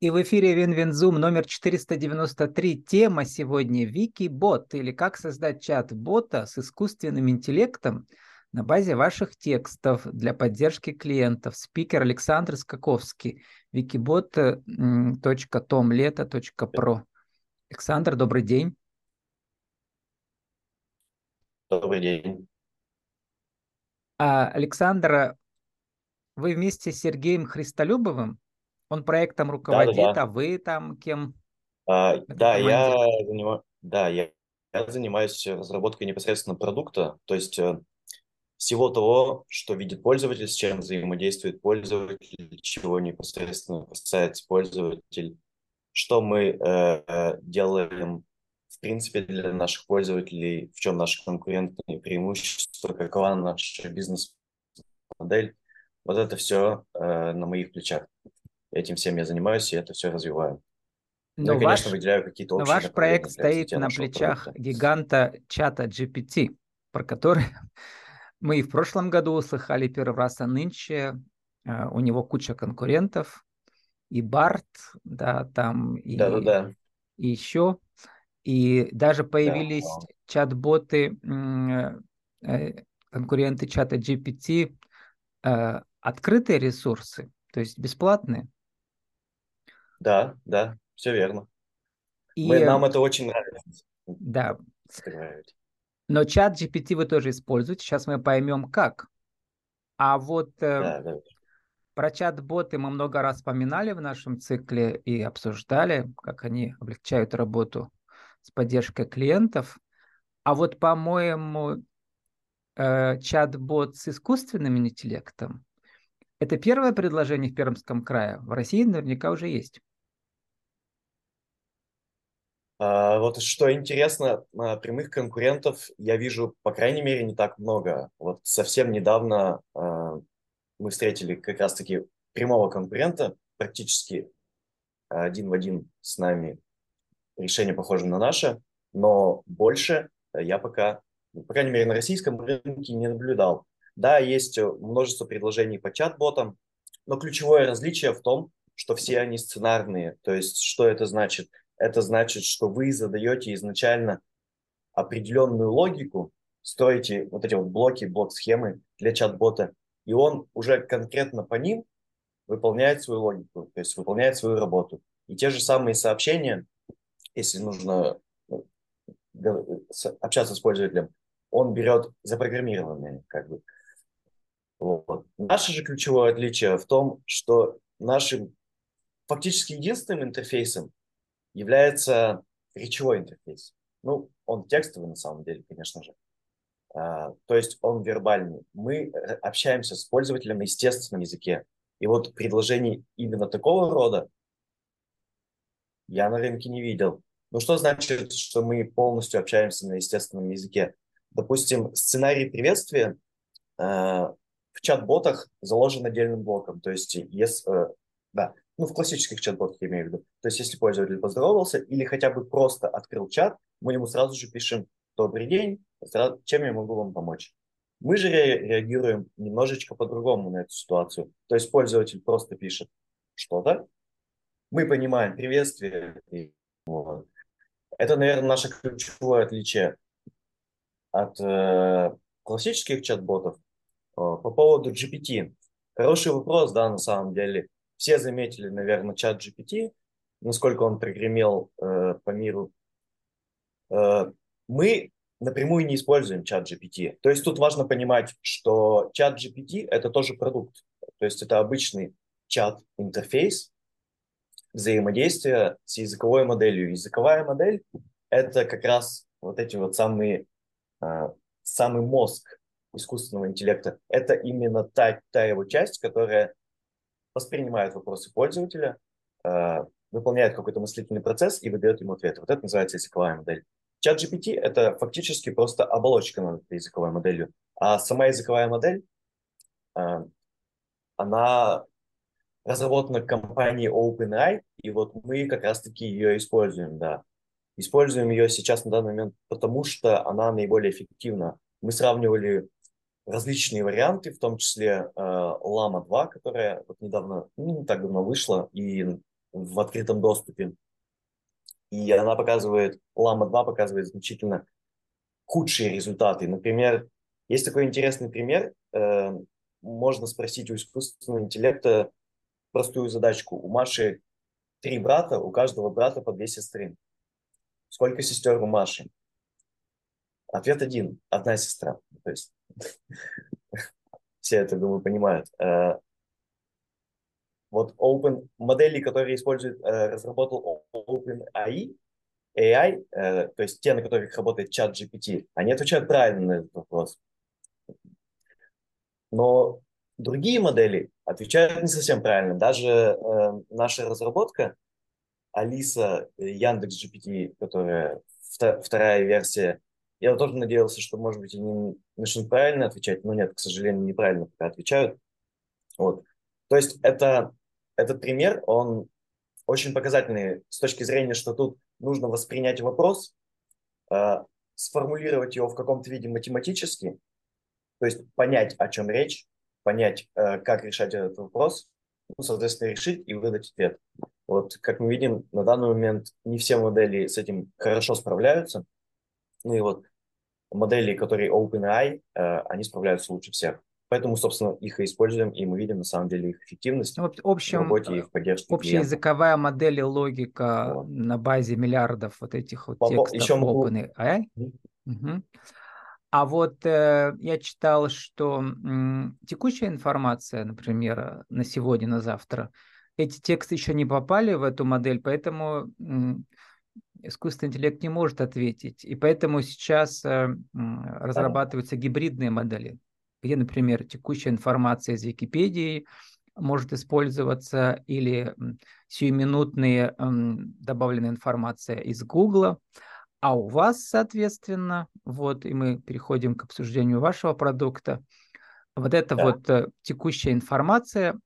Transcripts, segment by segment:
И в эфире WinWinZoom номер 493. Тема сегодня WikiBot или как создать чат-бота с искусственным интеллектом на базе ваших текстов для поддержки клиентов. Спикер Александр Скаковский. wikibot.tomleta.pro. Александр, добрый день. Добрый день. А, Александр, вы вместе с Сергеем Христолюбовым он проектом руководит, Да, да, да. а вы там кем? А, да, я команде? занима- да, я, я занимаюсь разработкой непосредственно продукта, то есть э, всего того, что видит пользователь, с чем взаимодействует пользователь, чего непосредственно касается пользователь, что мы э, э, делаем в принципе для наших пользователей, в чем наши конкурентные преимущества, какова наша бизнес-модель. Вот это все э, на моих плечах. Этим всем я занимаюсь, и это все развиваю. Ну Но конечно, ваш, выделяю какие-то но общие ваш направления проект стоит на плечах продукта. гиганта чата GPT, про который мы и в прошлом году услыхали первый раз, а нынче а, у него куча конкурентов, и Барт, да, там, и, Да-да-да, и еще, и даже да. появились чат-боты, м, э, конкуренты чата GPT, э, открытые ресурсы, то есть бесплатные. Да, да, все верно. И Мы, нам это очень нравится. да, сказать. но чат GPT вы тоже используете. Сейчас мы поймем, как. А вот э, Да, да. про чат-боты мы много раз вспоминали в нашем цикле и обсуждали, как они облегчают работу с поддержкой клиентов. А вот, по-моему, э, чат-бот с искусственным интеллектом – это первое предложение в Пермском крае. В России наверняка уже есть. А, вот что интересно, а, прямых конкурентов я вижу, по крайней мере, не так много. Вот совсем недавно а, мы встретили как раз-таки прямого конкурента, практически один в один с нами. Решение похоже на наше, но больше я пока, ну, по крайней мере, на российском рынке не наблюдал. Да, есть множество предложений по чат-ботам, но ключевое различие в том, что все они сценарные. То есть, что это значит? Это значит, что вы задаете изначально определенную логику, строите вот эти вот блоки, блок-схемы для чат-бота, и он уже конкретно по ним выполняет свою логику, то есть выполняет свою работу. И те же самые сообщения, если нужно ну, общаться с пользователем, он берет запрограммированные, как бы. Вот. Наше же ключевое отличие в том, что нашим фактически единственным интерфейсом является речевой интерфейс. Ну, он текстовый на самом деле, конечно же. А, то есть он вербальный. Мы общаемся с пользователем на естественном языке. И вот предложений именно такого рода я на рынке не видел. Ну, что значит, что мы полностью общаемся на естественном языке? Допустим, сценарий приветствия э, в чат-ботах заложен отдельным блоком. То есть, если, э, да, ну, в классических чат-ботах я имею в виду. То есть, если пользователь поздоровался или хотя бы просто открыл чат, мы ему сразу же пишем «Добрый день, чем я могу вам помочь?» Мы же реагируем немножечко по-другому на эту ситуацию. То есть, пользователь просто пишет что-то, мы понимаем приветствие. Вот. Это, наверное, наше ключевое отличие от э, классических чат-ботов. Э, по поводу GPT. Хороший вопрос, да, на самом деле. Все заметили, наверное, чат GPT, насколько он прогремел э, по миру. Э, мы напрямую не используем чат GPT. То есть тут важно понимать, что чат GPT – это тоже продукт. То есть это обычный чат-интерфейс, взаимодействия с языковой моделью. Языковая модель – это как раз вот эти вот самые, э, самый мозг искусственного интеллекта. Это именно та, та его часть, которая воспринимает вопросы пользователя, э, выполняет какой-то мыслительный процесс и выдает ему ответ. Вот это называется языковая модель. Чат GPT – это фактически просто оболочка над этой языковой моделью. А сама языковая модель, э, она разработана компанией OpenAI, и вот мы как раз-таки ее используем, да. Используем ее сейчас на данный момент, потому что она наиболее эффективна. Мы сравнивали различные варианты, в том числе э, Llama 2, которая вот недавно, ну, не так давно вышла, и в открытом доступе. И она показывает, Llama 2 показывает значительно худшие результаты. Например, есть такой интересный пример. Э, можно спросить у искусственного интеллекта простую задачку. У Маши три брата, у каждого брата по две сестры. Сколько сестер у Маши? Ответ один. Одна сестра. То есть все это, думаю, понимают. Э, вот Open, модели, которые используют, э, разработал OpenAI, AI, э, то есть те, на которых работает чат GPT, они отвечают правильно на этот вопрос. Но другие модели отвечают не совсем правильно. Даже наша разработка, Алиса Яндекс GPT, которая вторая версия, я тоже надеялся, что, может быть, они начнут правильно отвечать, но нет, к сожалению, неправильно пока отвечают. Вот. То есть это, этот пример, он очень показательный с точки зрения, что тут нужно воспринять вопрос, э, сформулировать его в каком-то виде математически, то есть понять, о чем речь, понять, э, как решать этот вопрос, ну, соответственно, решить и выдать ответ. Вот, как мы видим, на данный момент не все модели с этим хорошо справляются. Ну и вот модели, которые OpenAI, э, они справляются лучше всех. Поэтому, собственно, их и используем, и мы видим на самом деле их эффективность в общем, в работе и в поддержке Общеязыковая клиента. модель и логика вот. на базе миллиардов вот этих вот По, текстов еще OpenAI. Угу. Угу. А вот э, я читал, что м, текущая информация, например, на сегодня, на завтра, эти тексты еще не попали в эту модель, поэтому м, искусственный интеллект не может ответить. И поэтому сейчас э, разрабатываются гибридные модели где, например, текущая информация из Википедии может использоваться или сиюминутные добавленная информация из Гугла, а у вас, соответственно, вот, и мы переходим к обсуждению вашего продукта, вот эта да. вот э, текущая информация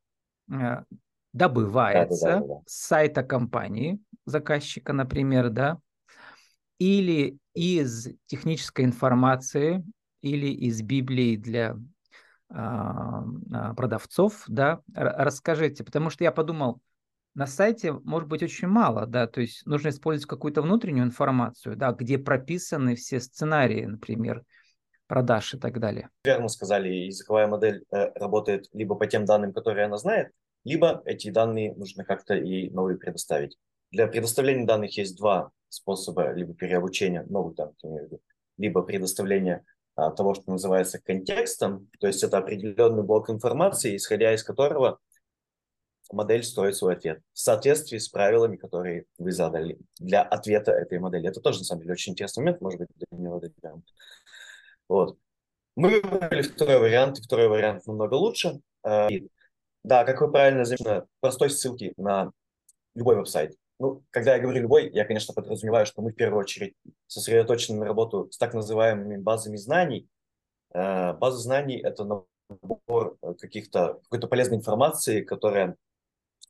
э, добывается да, да, да, да. с сайта компании, заказчика, например, да, или из технической информации или из Библии для а, а, продавцов, да, расскажите, потому что я подумал, на сайте может быть очень мало, да, то есть нужно использовать какую-то внутреннюю информацию, да, где прописаны все сценарии, например, продаж и так далее. Верно сказали, языковая модель э, работает либо по тем данным, которые она знает, либо эти данные нужно как-то и новые предоставить. Для предоставления данных есть два способа, либо переобучения новых данных, либо предоставления а, того, что называется контекстом, то есть это определенный блок информации, исходя из которого модель строит свой ответ в соответствии с правилами, которые вы задали для ответа этой модели. Это тоже, на самом деле, очень интересный момент, может быть, для него дойдем. Вот. Мы выбрали второй вариант, и второй вариант намного лучше. Да, как вы правильно заметили, простой ссылки на любой веб-сайт. Ну, когда я говорю любой, я, конечно, подразумеваю, что мы в первую очередь сосредоточены на работу с так называемыми базами знаний. Э, база знаний – это набор каких-то, какой-то полезной информации, которая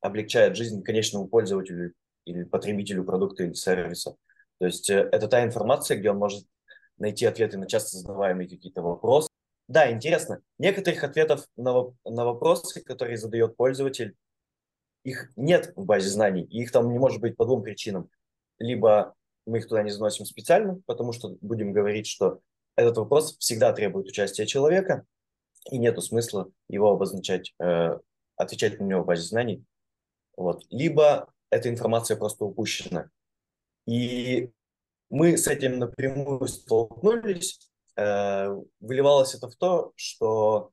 облегчает жизнь конечному пользователю или потребителю продукта или сервиса. То есть э, это та информация, где он может найти ответы на часто задаваемые какие-то вопросы. Да, интересно. Некоторых ответов на, на вопросы, которые задает пользователь, их нет в базе знаний, и их там не может быть по двум причинам. Либо мы их туда не заносим специально, потому что будем говорить, что этот вопрос всегда требует участия человека, и нет смысла его обозначать, э, отвечать на него в базе знаний. Вот. Либо эта информация просто упущена. И мы с этим напрямую столкнулись. Э, выливалось это в то, что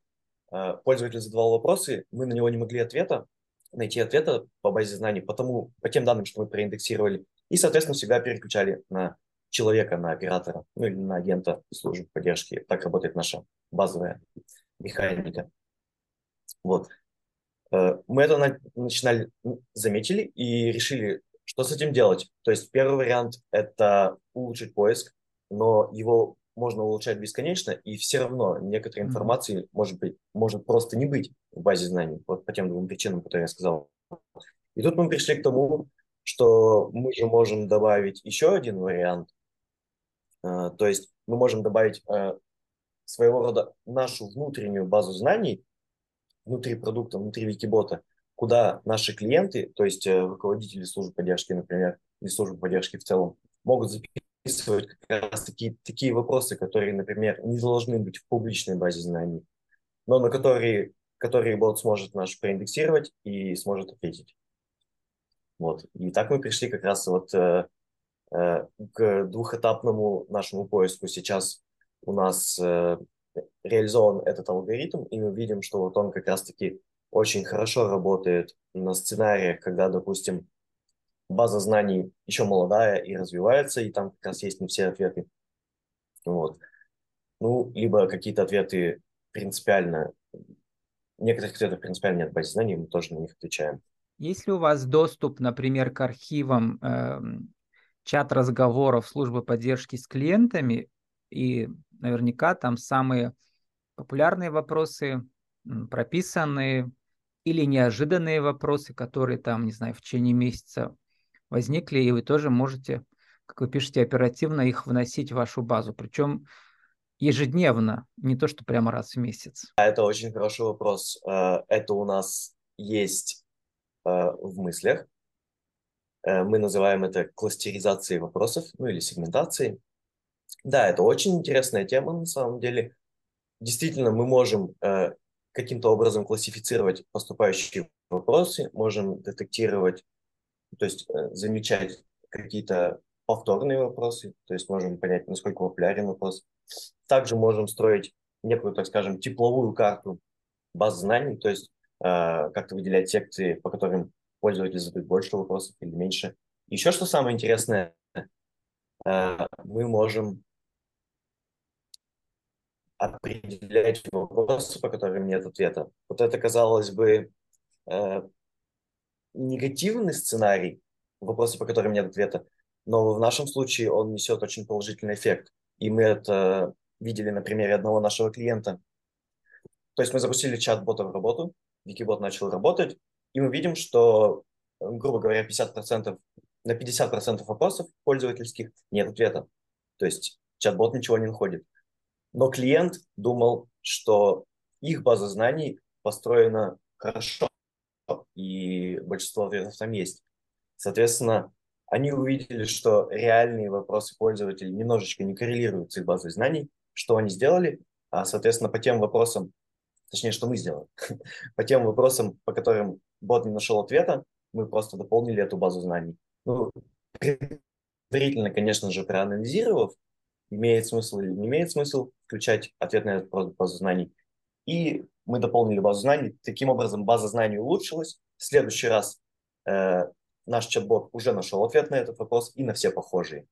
э, пользователь задавал вопросы, мы на него не могли ответа, найти ответа по базе знаний, по, тому, по тем данным, что мы проиндексировали, и, соответственно, всегда переключали на человека, на оператора, ну или на агента службы поддержки. Так работает наша базовая механика. Вот. Э, мы это начинали, заметили и решили, что с этим делать. То есть первый вариант – это улучшить поиск, но его можно улучшать бесконечно, и все равно некоторой информации, может быть, может просто не быть в базе знаний, вот по тем двум причинам, которые я сказал. И тут мы пришли к тому, что мы же можем добавить еще один вариант. А, то есть мы можем добавить а, своего рода нашу внутреннюю базу знаний внутри продукта, внутри Викибота, куда наши клиенты, то есть э, руководители службы поддержки, например, или службы поддержки в целом, могут записывать как раз такие, такие вопросы, которые, например, не должны быть в публичной базе знаний, но на которые, которые бот сможет наш проиндексировать и сможет ответить. Вот. И так мы пришли как раз вот э, э, к двухэтапному нашему поиску. Сейчас у нас э, реализован этот алгоритм, и мы видим, что вот он как раз-таки очень хорошо работает на сценариях, когда, допустим, база знаний еще молодая и развивается, и там как раз есть не все ответы. Вот. Ну, либо какие-то ответы принципиально, некоторых ответов принципиально нет в базе знаний, мы тоже на них отвечаем. Есть ли у вас доступ, например, к архивам э, чат разговоров службы поддержки с клиентами, и наверняка там самые популярные вопросы прописанные или неожиданные вопросы, которые там, не знаю, в течение месяца возникли, и вы тоже можете, как вы пишете, оперативно их вносить в вашу базу. Причем ежедневно, не то, что прямо раз в месяц. Это очень хороший вопрос. Э, это у нас есть э, в мыслях. Э, мы называем это кластеризацией вопросов, ну или сегментацией. Да, это очень интересная тема на самом деле. Действительно, мы можем каким-то образом классифицировать поступающие вопросы, можем детектировать, то есть э, замечать какие-то повторные вопросы, то есть можем понять, насколько популярен вопрос. Также можем строить некую, так скажем, тепловую карту баз знаний, то есть э, как-то выделять секции, по которым пользователь задает больше вопросов или меньше. Еще что самое интересное, э, мы можем определять вопросы, по которым нет ответа. Вот это, казалось бы, э, негативный сценарий, вопросы, по которым нет ответа, но в нашем случае он несет очень положительный эффект. И мы это видели на примере одного нашего клиента. То есть мы запустили чат-бота в работу, Викибот начал работать, и мы видим, что, грубо говоря, 50%, на 50% вопросов пользовательских нет ответа. То есть чат-бот ничего не находит. Но клиент думал, что их база знаний построена хорошо, и большинство ответов там есть. Соответственно, они увидели, что реальные вопросы пользователей немножечко не коррелируют с их базой знаний. Что они сделали? А, соответственно, по тем вопросам, точнее, что мы сделали, по тем вопросам, по которым бот не нашел ответа, мы просто дополнили эту базу знаний. Ну, предварительно, конечно же, проанализировав, имеет смысл или не имеет смысл включать ответ на этот вопрос базу знаний. И мы дополнили базу знаний. Таким образом, база знаний улучшилась. В следующий раз э, наш чат-бот уже нашел ответ на этот вопрос и на все похожие.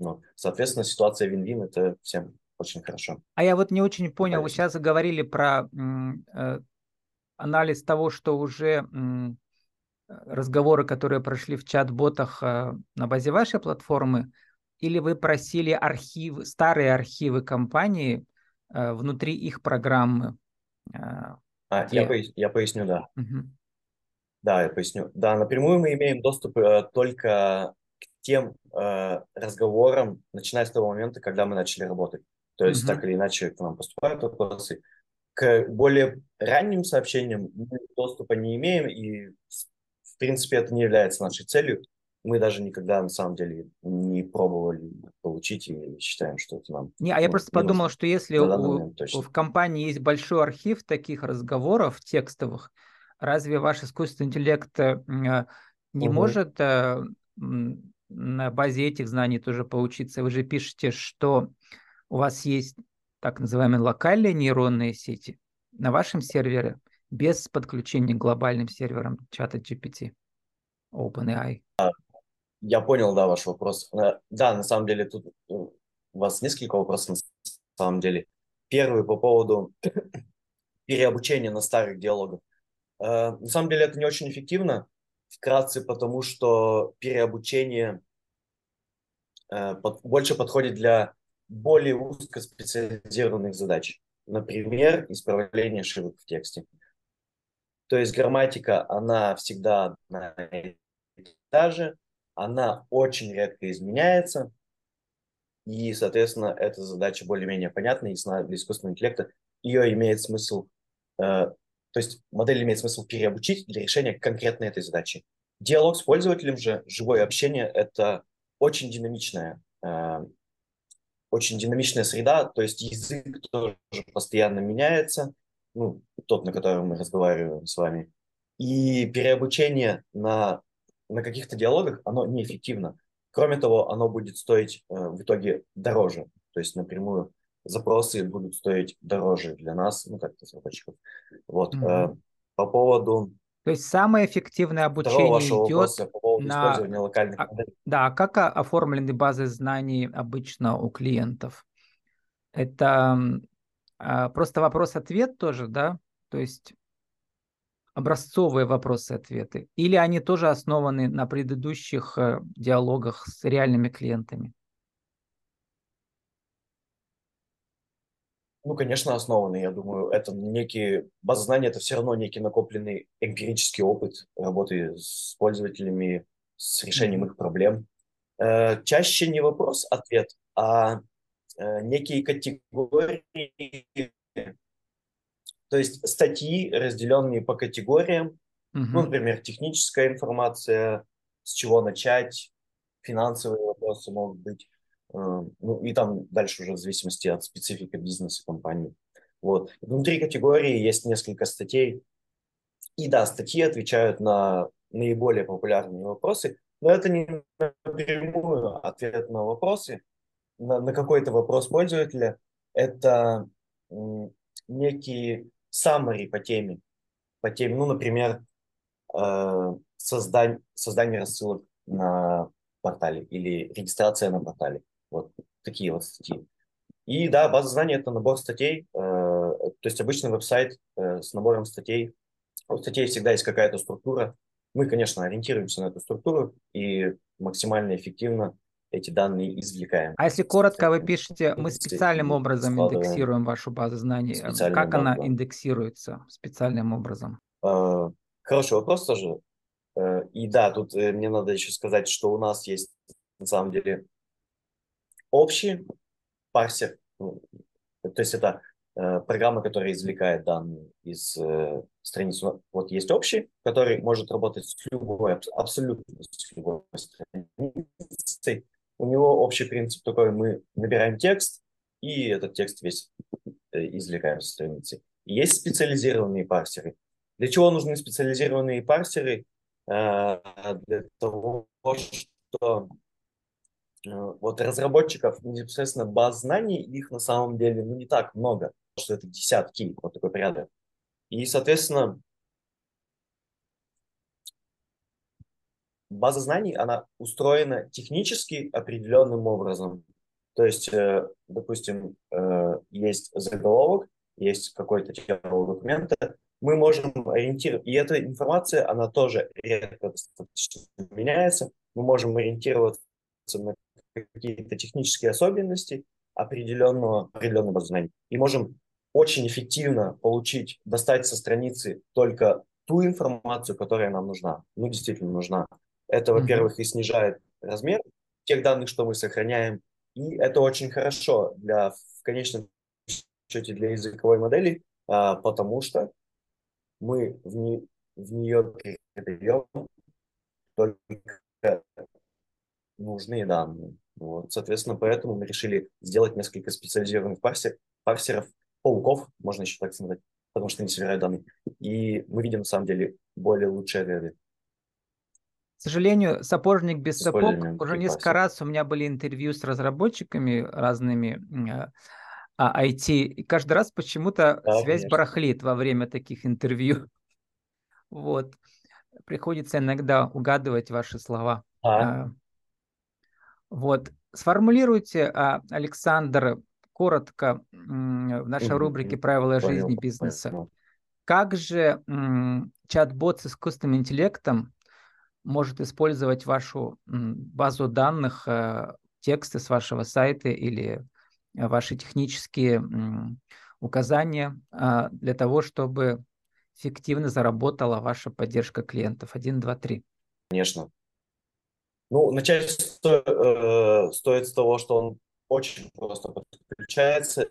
Ну, соответственно, ситуация вин-вин, это всем очень хорошо. А я вот не очень понял, вы сейчас говорили про э, анализ того, что уже э, разговоры, которые прошли в чат-ботах э, на базе вашей платформы, или вы просили архивы, старые архивы компании э, внутри их программы? А, где... я, пояс, я поясню, да. Угу. Да, я поясню. Да, напрямую мы имеем доступ э, только к тем э, разговорам, начиная с того момента, когда мы начали работать. То есть, угу. так или иначе, к нам поступают вопросы. К более ранним сообщениям мы доступа не имеем, и, в принципе, это не является нашей целью мы даже никогда на самом деле не пробовали получить и считаем, что это нам. Не, а я ну, просто подумал, что если у, в компании есть большой архив таких разговоров текстовых, разве ваш искусственный интеллект э, не угу. может э, на базе этих знаний тоже поучиться? Вы же пишете, что у вас есть так называемые локальные нейронные сети на вашем сервере без подключения к глобальным серверам чата GPT, OpenAI. Я понял, да, ваш вопрос. Э, да, на самом деле тут у вас несколько вопросов на самом деле. Первый по поводу переобучения на старых диалогах. Э, на самом деле это не очень эффективно, вкратце потому, что переобучение э, больше подходит для более узкоспециализированных задач. Например, исправление ошибок в тексте. То есть грамматика, она всегда одна и та же, она очень редко изменяется, и, соответственно, эта задача более-менее понятна, и для искусственного интеллекта ее имеет смысл, э, То есть модель имеет смысл переобучить для решения конкретной этой задачи. Диалог с пользователем же, живое общение – это очень динамичная, э, очень динамичная среда, то есть язык тоже постоянно меняется, ну, тот, на котором мы разговариваем с вами. И переобучение на, на каких-то диалогах, оно неэффективно. Кроме того, оно будет стоить э, в итоге дороже. То есть напрямую запросы будут стоить дороже для нас, ну, как разработчиков. Вот. Mm-hmm. По поводу... То есть самое эффективное обучение идет по поводу на... использования локальных а. Да, как оформлены базы знаний обычно у клиентов? Это а, просто вопрос-ответ тоже, да? То есть образцовые вопросы-ответы? Или они тоже основаны на предыдущих э, диалогах с реальными клиентами? Ну, конечно, основаны, я думаю. Это некие... База знаний – это все равно некий накопленный эмпирический опыт работы с пользователями, с решением их проблем. Э, чаще не вопрос-ответ, а э, некие категории, то есть статьи, разделенные по категориям, mm-hmm. ну, например, техническая информация, с чего начать, финансовые вопросы могут быть, Э, ну и там дальше уже в зависимости от специфики бизнеса компании. Вот. Внутри категории есть несколько статей. И да, статьи отвечают на наиболее популярные вопросы, но это не напрямую ответ на вопросы, на, на какой-то вопрос пользователя. Это некие summary по теме. По теме, ну, например, э, создание, создание рассылок на портале или регистрация на портале. Вот такие вот статьи. И да, база знаний – это набор статей, э, то есть обычный веб-сайт э, с набором статей. У статей всегда есть какая-то структура. Мы, конечно, ориентируемся на эту структуру и максимально эффективно эти данные извлекаем. А если коротко вы пишете, мы специальным образом индексируем вашу базу знаний. Как она да. индексируется специальным образом? Э, хороший вопрос тоже. Э, и да, тут э, мне надо еще сказать, что у нас есть на самом деле общий парсер, ну, то есть это э, программа, которая извлекает данные из э, страницы. Вот есть общий, который может работать с любой, абсолютно с любой страницей. У него общий принцип такой, мы набираем текст, и этот текст весь э, извлекаем со страницы. Есть специализированные парсеры. Для чего нужны специализированные парсеры? Э, для того, что Э, вот разработчиков непосредственно баз знаний, их на самом деле ну, не так много, что это десятки, вот такой порядок. И, соответственно, база знаний, она устроена технически определенным образом. То есть, э, допустим, э, есть заголовок, есть какой-то тело документа, мы можем ориентироваться, и эта информация, она тоже редко меняется, мы можем ориентироваться на какие-то технические особенности определенного, определенного знаний. И можем очень эффективно получить, достать со страницы только ту информацию, которая нам нужна. Ну, действительно нужна. Это, во-первых, и снижает размер тех данных, что мы сохраняем. И это очень хорошо для, в конечном счете для языковой модели, а, потому что мы в, не, в нее передаем только нужные данные. Вот, соответственно, поэтому мы решили сделать несколько специализированных парсер, парсеров, пауков, можно еще так сказать, потому что они собирают данные. И мы видим, на самом деле, более лучшие ответы. К сожалению, сапожник без сапог. Уже несколько раз у меня были интервью с разработчиками разными а, IT, и каждый раз почему-то да, связь конечно. барахлит во время таких интервью. Вот. Приходится иногда угадывать ваши слова. А. Вот. Сформулируйте, а, Александр, коротко в нашей рубрике «Правила жизни бизнеса». Как же чат-бот с искусственным интеллектом может использовать вашу базу данных, э, тексты с вашего сайта или ваши технические указания а, для того, чтобы эффективно заработала ваша поддержка клиентов? Один, два, три. Конечно. Ну, начать сто, э, стоит с того, что он очень просто подключается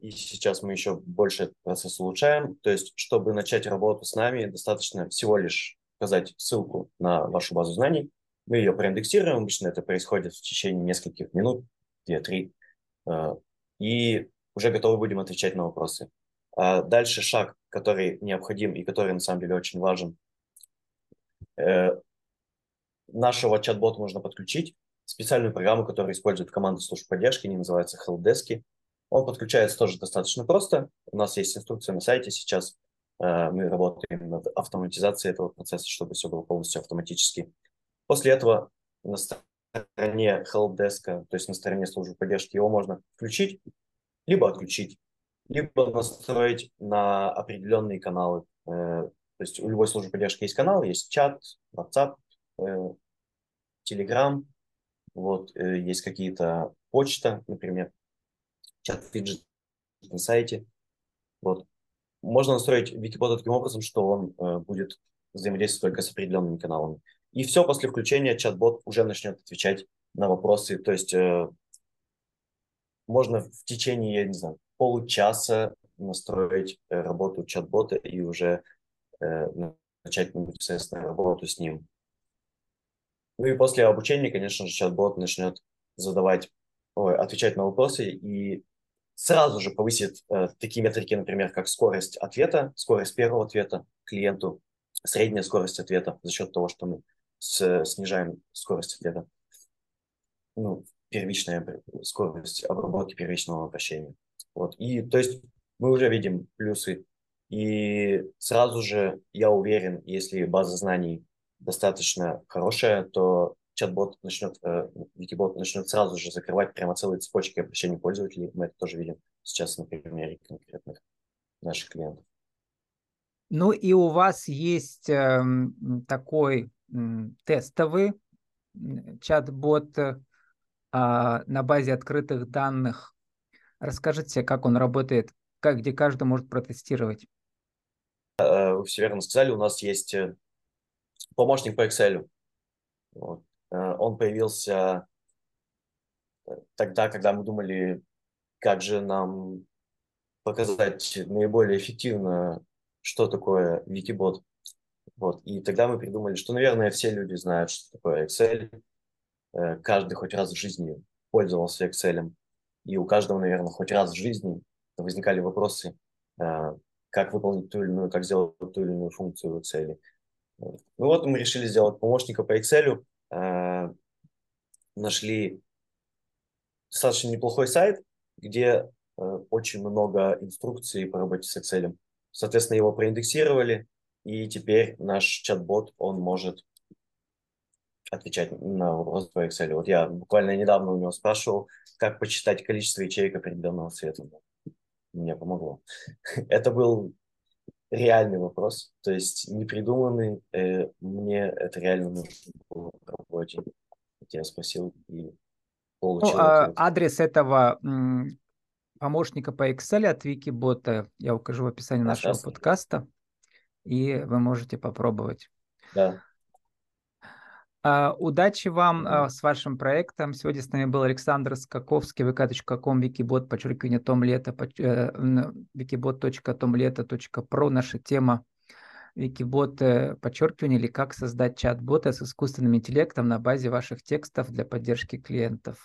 и сейчас мы еще больше этот процесс улучшаем. То есть, чтобы начать работу с нами, достаточно всего лишь указать ссылку на вашу базу знаний. Мы ее проиндексируем, обычно это происходит в течение нескольких минут, две-три, э, и уже готовы будем отвечать на вопросы. А дальше шаг, который необходим и который на самом деле очень важен. Э, нашего чат-бота можно подключить специальную программу, которую использует команда служб поддержки, они называются helpdesk. Он подключается тоже достаточно просто. У нас есть инструкция на сайте сейчас. Э, мы работаем над автоматизацией этого процесса, чтобы все было полностью автоматически. После этого на стороне helpdesk, то есть на стороне службы поддержки, его можно включить, либо отключить, либо настроить на определенные каналы. Э, то есть у любой службы поддержки есть канал, есть чат, WhatsApp, э, Telegram, вот, есть какие-то почта, например чат-виджет на сайте. Вот. Можно настроить Википод таким образом, что он э, будет взаимодействовать только с определенными каналами. И все, после включения чат-бот уже начнет отвечать на вопросы. То есть э, можно в течение, я не знаю, получаса настроить э, работу чат-бота и уже э, начать непосредственно работу с ним. Ну и после обучения, конечно же, чат-бот начнет задавать, ой, отвечать на вопросы и сразу же повысит э, такие метрики, например, как скорость ответа, скорость первого ответа клиенту, средняя скорость ответа за счет того, что мы с, снижаем скорость ответа. Ну, первичная скорость обработки первичного обращения. Вот. И то есть мы уже видим плюсы. И сразу же, я уверен, если база знаний достаточно хорошая, то чат-бот начнет, э, Викибот начнет сразу же закрывать прямо целые цепочки обращений пользователей. Мы это тоже видим сейчас на примере конкретных наших клиентов. Ну и у вас есть э, такой э, тестовый чат-бот э, на базе открытых данных. Расскажите, как он работает, как, где каждый может протестировать. Э, вы все верно сказали, у нас есть э, помощник по Excel. Вот. Э, он появился э, тогда, когда мы думали, как же нам показать наиболее эффективно, что такое Wikibot. Вот. И тогда мы придумали, что, наверное, все люди знают, что такое Excel. Э, каждый хоть раз в жизни пользовался Excel. И у каждого, наверное, хоть раз в жизни возникали вопросы, как выполнить ту или иную, как сделать ту или иную функцию в Excel. Ну вот мы решили сделать помощника по Excel, Э, нашли достаточно неплохой сайт, где э, очень много инструкций по работе с Excel. Соответственно, его проиндексировали, и теперь наш чат-бот, он может отвечать на вопросы по Excel. Вот я буквально недавно у него спрашивал, как посчитать количество ячеек определенного цвета. Мне помогло. Это был реальный вопрос, то есть не придуманный. Э, мне это реально нужно было работе. Я спросил и получил. Ну, а адрес этого помощника по Excel от Викибота я укажу в описании нашего подкаста, и вы можете попробовать. Да. Uh, удачи вам uh, с вашим проектом. Сегодня с нами был Александр Скаковский, vk.com, викибот, подчеркивание том лето, wikibot.tomlето.pro. Наша тема Викибот, подчеркивание, или как создать чат-бота с искусственным интеллектом на базе ваших текстов для поддержки клиентов.